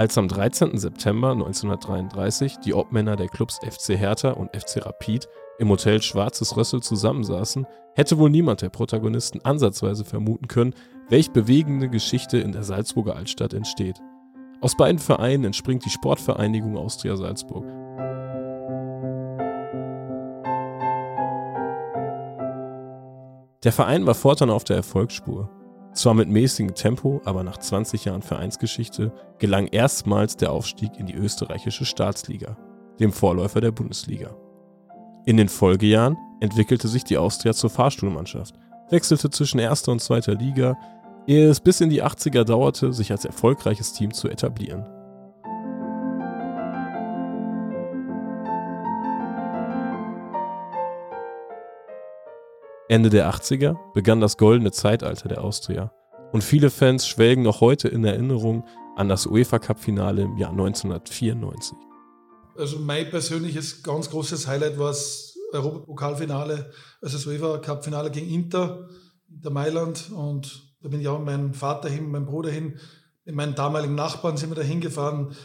Als am 13. September 1933 die Obmänner der Clubs FC Hertha und FC Rapid im Hotel Schwarzes Rössel zusammensaßen, hätte wohl niemand der Protagonisten ansatzweise vermuten können, welch bewegende Geschichte in der Salzburger Altstadt entsteht. Aus beiden Vereinen entspringt die Sportvereinigung Austria Salzburg. Der Verein war fortan auf der Erfolgsspur. Zwar mit mäßigem Tempo, aber nach 20 Jahren Vereinsgeschichte gelang erstmals der Aufstieg in die österreichische Staatsliga, dem Vorläufer der Bundesliga. In den Folgejahren entwickelte sich die Austria zur Fahrstuhlmannschaft, wechselte zwischen erster und zweiter Liga, ehe es bis in die 80er dauerte, sich als erfolgreiches Team zu etablieren. Ende der 80er begann das goldene Zeitalter der Austria und viele Fans schwelgen noch heute in Erinnerung an das UEFA Cup Finale im Jahr 1994. Also mein persönliches ganz großes Highlight war das Europapokalfinale, also das UEFA Cup Finale gegen Inter, Inter Mailand und da bin ich auch mit meinem Vater hin, meinem Bruder hin, mit meinen damaligen Nachbarn sind wir da hingefahren,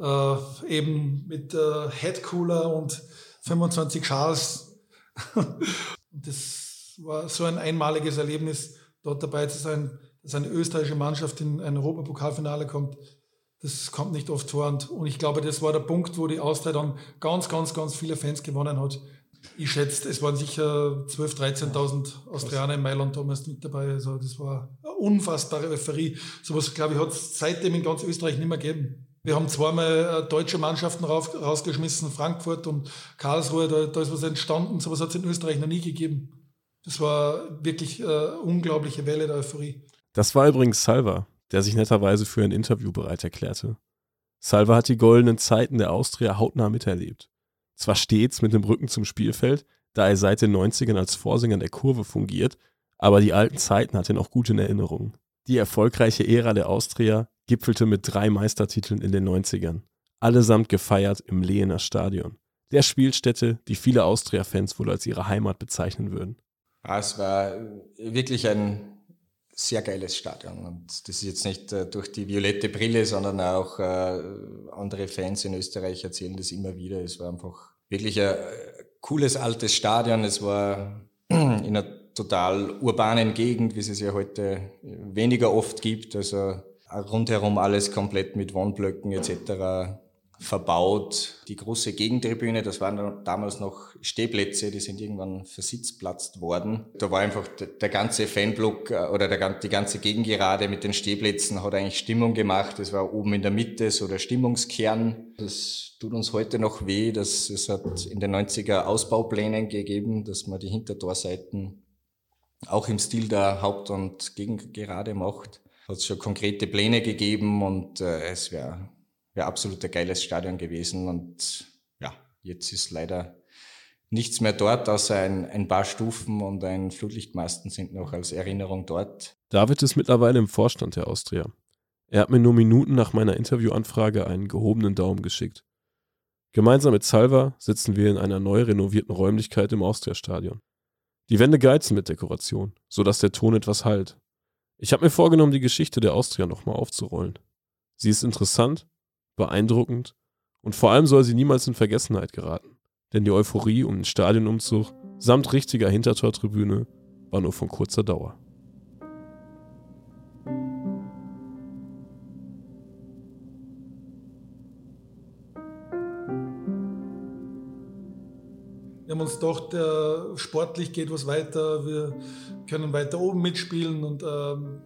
äh, eben mit äh, Headcooler und 25 Schals. das war so ein einmaliges Erlebnis, dort dabei zu sein, dass eine österreichische Mannschaft in ein Europapokalfinale kommt. Das kommt nicht oft vor. Und, ich glaube, das war der Punkt, wo die Austria dann ganz, ganz, ganz viele Fans gewonnen hat. Ich schätze, es waren sicher 12.000, 13.000 Austrianer in Mailand damals mit dabei. Also das war eine unfassbare Euphorie. Sowas, glaube ich, hat es seitdem in ganz Österreich nicht mehr gegeben. Wir haben zweimal äh, deutsche Mannschaften rausgeschmissen, Frankfurt und Karlsruhe, da, da ist was entstanden. Sowas hat es in Österreich noch nie gegeben. Das war wirklich äh, unglaubliche Welle der Euphorie. Das war übrigens Salva, der sich netterweise für ein Interview bereit erklärte. Salva hat die goldenen Zeiten der Austria hautnah miterlebt. Zwar stets mit dem Rücken zum Spielfeld, da er seit den 90ern als Vorsänger der Kurve fungiert, aber die alten Zeiten hat er noch gut in Erinnerung. Die erfolgreiche Ära der Austria gipfelte mit drei Meistertiteln in den 90ern, allesamt gefeiert im Lehener Stadion, der Spielstätte, die viele Austria-Fans wohl als ihre Heimat bezeichnen würden. Es war wirklich ein sehr geiles Stadion. Und das ist jetzt nicht äh, durch die violette Brille, sondern auch äh, andere Fans in Österreich erzählen das immer wieder. Es war einfach wirklich ein äh, cooles altes Stadion. Es war in einer total urbanen Gegend, wie es es ja heute weniger oft gibt. Also rundherum alles komplett mit Wohnblöcken etc verbaut. Die große Gegentribüne, das waren damals noch Stehplätze, die sind irgendwann versitzplatzt worden. Da war einfach der ganze Fanblock äh, oder der, die ganze Gegengerade mit den Stehplätzen hat eigentlich Stimmung gemacht. Das war oben in der Mitte so der Stimmungskern. Das tut uns heute noch weh, dass es hat in den 90er Ausbauplänen gegeben, dass man die Hintertorseiten auch im Stil der Haupt- und Gegengerade macht. Hat es schon konkrete Pläne gegeben und äh, es wäre wäre absolut ein geiles Stadion gewesen. Und ja, jetzt ist leider nichts mehr dort, außer ein, ein paar Stufen und ein Flutlichtmasten sind noch als Erinnerung dort. David ist mittlerweile im Vorstand der Austria. Er hat mir nur Minuten nach meiner Interviewanfrage einen gehobenen Daumen geschickt. Gemeinsam mit Salva sitzen wir in einer neu renovierten Räumlichkeit im Austria-Stadion. Die Wände geizen mit Dekoration, sodass der Ton etwas hallt. Ich habe mir vorgenommen, die Geschichte der Austria nochmal aufzurollen. Sie ist interessant beeindruckend. Und vor allem soll sie niemals in Vergessenheit geraten, denn die Euphorie um den Stadionumzug samt richtiger Hintertortribüne war nur von kurzer Dauer. Wir haben uns gedacht, äh, sportlich geht was weiter, wir können weiter oben mitspielen und ähm,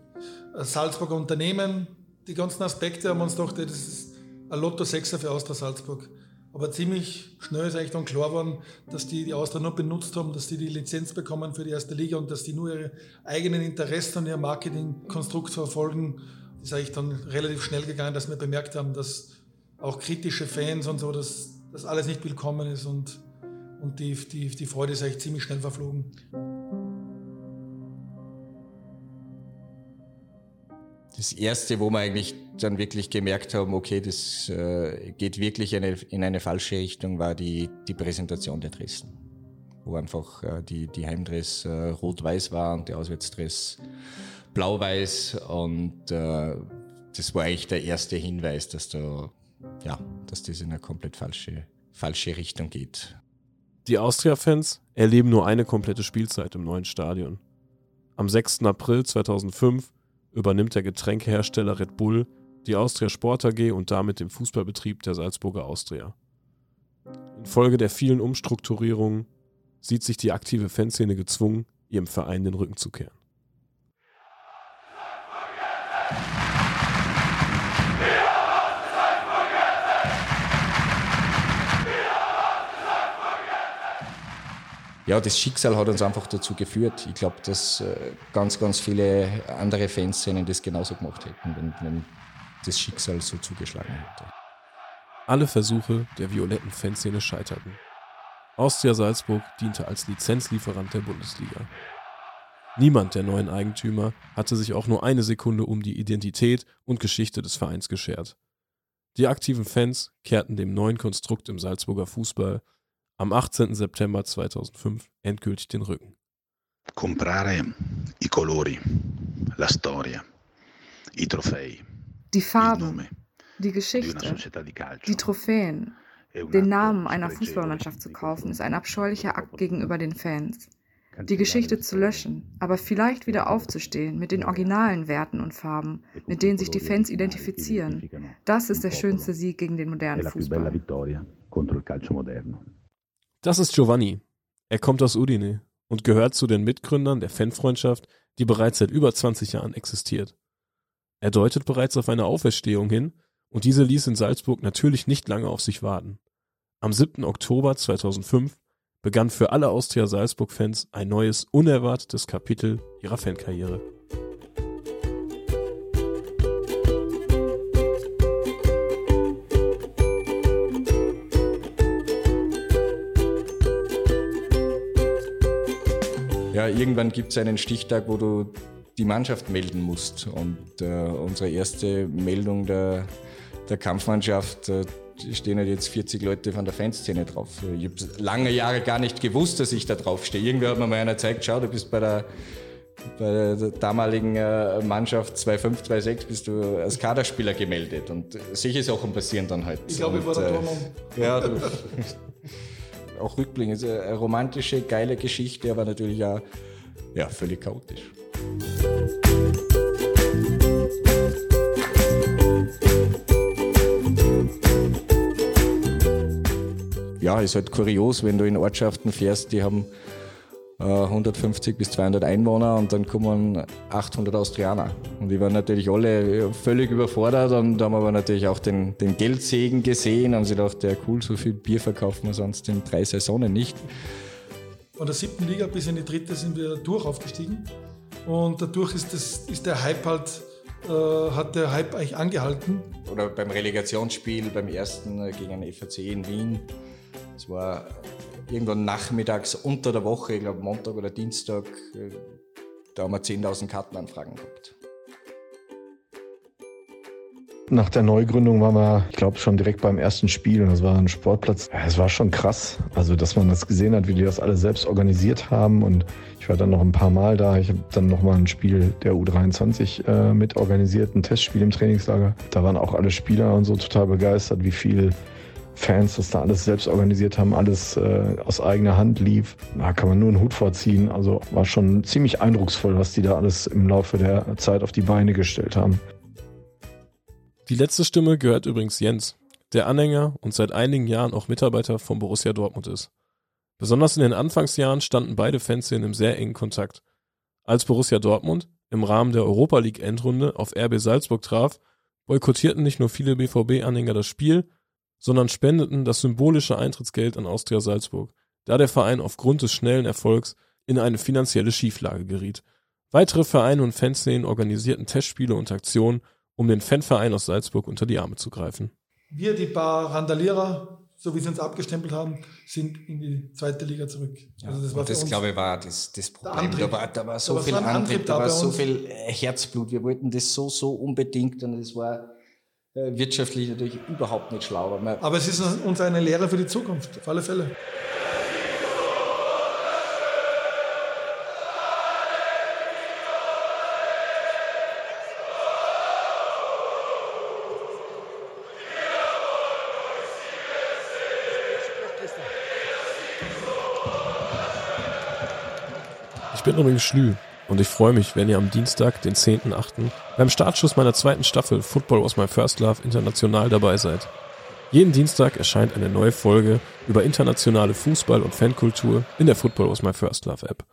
Salzburger Unternehmen, die ganzen Aspekte haben uns gedacht, das ist ein Lotto 6er für Austria Salzburg. Aber ziemlich schnell ist eigentlich dann klar geworden, dass die die Austria nur benutzt haben, dass die die Lizenz bekommen für die erste Liga und dass die nur ihre eigenen Interessen und ihr Marketingkonstrukt verfolgen. Das ist eigentlich dann relativ schnell gegangen, dass wir bemerkt haben, dass auch kritische Fans und so, dass das alles nicht willkommen ist und, und die, die, die Freude ist eigentlich ziemlich schnell verflogen. Das erste, wo wir eigentlich dann wirklich gemerkt haben, okay, das äh, geht wirklich eine, in eine falsche Richtung, war die, die Präsentation der Dressen. Wo einfach äh, die, die Heimdress äh, rot-weiß war und der Auswärtsdress blau-weiß und äh, das war eigentlich der erste Hinweis, dass da, ja, dass das in eine komplett falsche, falsche Richtung geht. Die Austria-Fans erleben nur eine komplette Spielzeit im neuen Stadion. Am 6. April 2005 übernimmt der Getränkehersteller Red Bull die Austria Sport AG und damit den Fußballbetrieb der Salzburger Austria. Infolge der vielen Umstrukturierungen sieht sich die aktive Fanszene gezwungen, ihrem Verein den Rücken zu kehren. Ja, das Schicksal hat uns einfach dazu geführt. Ich glaube, dass äh, ganz, ganz viele andere Fanszenen das genauso gemacht hätten, wenn, wenn das Schicksal so zugeschlagen hätte. Alle Versuche der violetten Fanszene scheiterten. Austria Salzburg diente als Lizenzlieferant der Bundesliga. Niemand der neuen Eigentümer hatte sich auch nur eine Sekunde um die Identität und Geschichte des Vereins geschert. Die aktiven Fans kehrten dem neuen Konstrukt im Salzburger Fußball am 18. September 2005 endgültig den Rücken. Comprare i colori, la storia, i trofei, die Farben, die Geschichte, die Trophäen, den Namen einer Fußballmannschaft zu kaufen, ist ein abscheulicher Akt gegenüber den Fans. Die Geschichte zu löschen, aber vielleicht wieder aufzustehen mit den originalen Werten und Farben, mit denen sich die Fans identifizieren, das ist der schönste Sieg gegen den modernen Fußball. Das ist Giovanni. Er kommt aus Udine und gehört zu den Mitgründern der Fanfreundschaft, die bereits seit über 20 Jahren existiert. Er deutet bereits auf eine Auferstehung hin und diese ließ in Salzburg natürlich nicht lange auf sich warten. Am 7. Oktober 2005 begann für alle Austria Salzburg-Fans ein neues, unerwartetes Kapitel ihrer Fankarriere. Ja, irgendwann gibt es einen Stichtag, wo du die Mannschaft melden musst. Und äh, unsere erste Meldung der, der Kampfmannschaft, äh, stehen halt jetzt 40 Leute von der Fanszene drauf. Ich habe lange Jahre gar nicht gewusst, dass ich da drauf stehe. Irgendwer hat mir mal einer gezeigt, schau, du bist bei der, bei der damaligen äh, Mannschaft 2-5, 2-6 bist du als Kaderspieler gemeldet. Und solche Sachen passieren dann halt. Ich glaube, ich war der äh, Tormann. Ja, du, auch rückblickend. ist eine romantische, geile Geschichte, aber natürlich auch ja, völlig chaotisch. Ja, ist halt kurios, wenn du in Ortschaften fährst, die haben 150 äh, bis 200 Einwohner und dann kommen 800 Austrianer. Und die waren natürlich alle völlig überfordert und haben aber natürlich auch den, den Geldsegen gesehen, haben sie gedacht, ja cool, so viel Bier verkaufen wir sonst in drei Saisonen nicht. Von der siebten Liga bis in die dritte sind wir durch aufgestiegen und dadurch ist, das, ist der Hype halt, äh, hat der Hype eigentlich angehalten. Oder beim Relegationsspiel, beim ersten äh, gegen den FAC in Wien, es war irgendwann nachmittags unter der Woche, ich glaube Montag oder Dienstag, äh, da haben wir 10.000 Kartenanfragen gehabt. Nach der Neugründung waren wir, ich glaube, schon direkt beim ersten Spiel und das war ein Sportplatz. Es war schon krass, also dass man das gesehen hat, wie die das alle selbst organisiert haben und ich war dann noch ein paar Mal da. Ich habe dann noch mal ein Spiel der U23 äh, mit organisiert, ein Testspiel im Trainingslager. Da waren auch alle Spieler und so total begeistert, wie viel Fans das da alles selbst organisiert haben, alles äh, aus eigener Hand lief. Da kann man nur einen Hut vorziehen. Also war schon ziemlich eindrucksvoll, was die da alles im Laufe der Zeit auf die Beine gestellt haben. Die letzte Stimme gehört übrigens Jens, der Anhänger und seit einigen Jahren auch Mitarbeiter von Borussia Dortmund ist. Besonders in den Anfangsjahren standen beide Fanszenen im sehr engen Kontakt. Als Borussia Dortmund im Rahmen der Europa League Endrunde auf RB Salzburg traf, boykottierten nicht nur viele BVB-Anhänger das Spiel, sondern spendeten das symbolische Eintrittsgeld an Austria Salzburg, da der Verein aufgrund des schnellen Erfolgs in eine finanzielle Schieflage geriet. Weitere Vereine und Fanszenen organisierten Testspiele und Aktionen, um den Fanverein aus Salzburg unter die Arme zu greifen. Wir, die paar Randalierer, so wie sie uns abgestempelt haben, sind in die zweite Liga zurück. Ja, also das, war das glaube ich, war das, das Problem. Da war, da war so da viel Antrieb, Antrieb da war so viel Herzblut. Wir wollten das so, so unbedingt und es war äh, wirtschaftlich natürlich überhaupt nicht schlau. Aber es ist uns eine Lehre für die Zukunft, auf alle Fälle. Ich bin übrigens Schlü und ich freue mich, wenn ihr am Dienstag, den 10.8., beim Startschuss meiner zweiten Staffel Football was my first love international dabei seid. Jeden Dienstag erscheint eine neue Folge über internationale Fußball- und Fankultur in der Football was my first love App.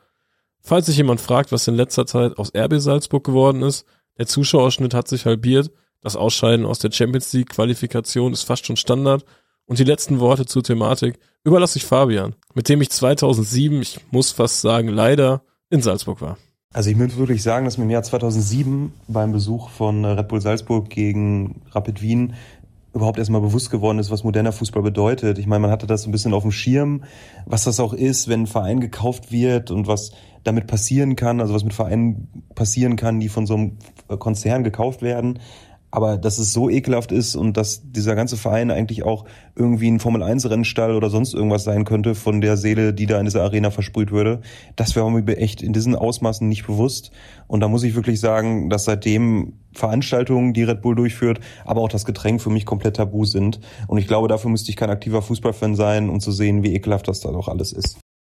Falls sich jemand fragt, was in letzter Zeit aus RB Salzburg geworden ist, der Zuschauerschnitt hat sich halbiert, das Ausscheiden aus der Champions League Qualifikation ist fast schon Standard und die letzten Worte zur Thematik überlasse ich Fabian, mit dem ich 2007, ich muss fast sagen leider, in Salzburg war. Also ich muss wirklich sagen, dass mir im Jahr 2007 beim Besuch von Red Bull Salzburg gegen Rapid Wien überhaupt erstmal bewusst geworden ist, was moderner Fußball bedeutet. Ich meine, man hatte das ein bisschen auf dem Schirm, was das auch ist, wenn ein Verein gekauft wird und was damit passieren kann, also was mit Vereinen passieren kann, die von so einem Konzern gekauft werden. Aber dass es so ekelhaft ist und dass dieser ganze Verein eigentlich auch irgendwie ein Formel-1-Rennstall oder sonst irgendwas sein könnte von der Seele, die da in dieser Arena versprüht würde, das wäre mir echt in diesen Ausmaßen nicht bewusst. Und da muss ich wirklich sagen, dass seitdem Veranstaltungen, die Red Bull durchführt, aber auch das Getränk für mich komplett tabu sind. Und ich glaube, dafür müsste ich kein aktiver Fußballfan sein, um zu sehen, wie ekelhaft das da doch alles ist.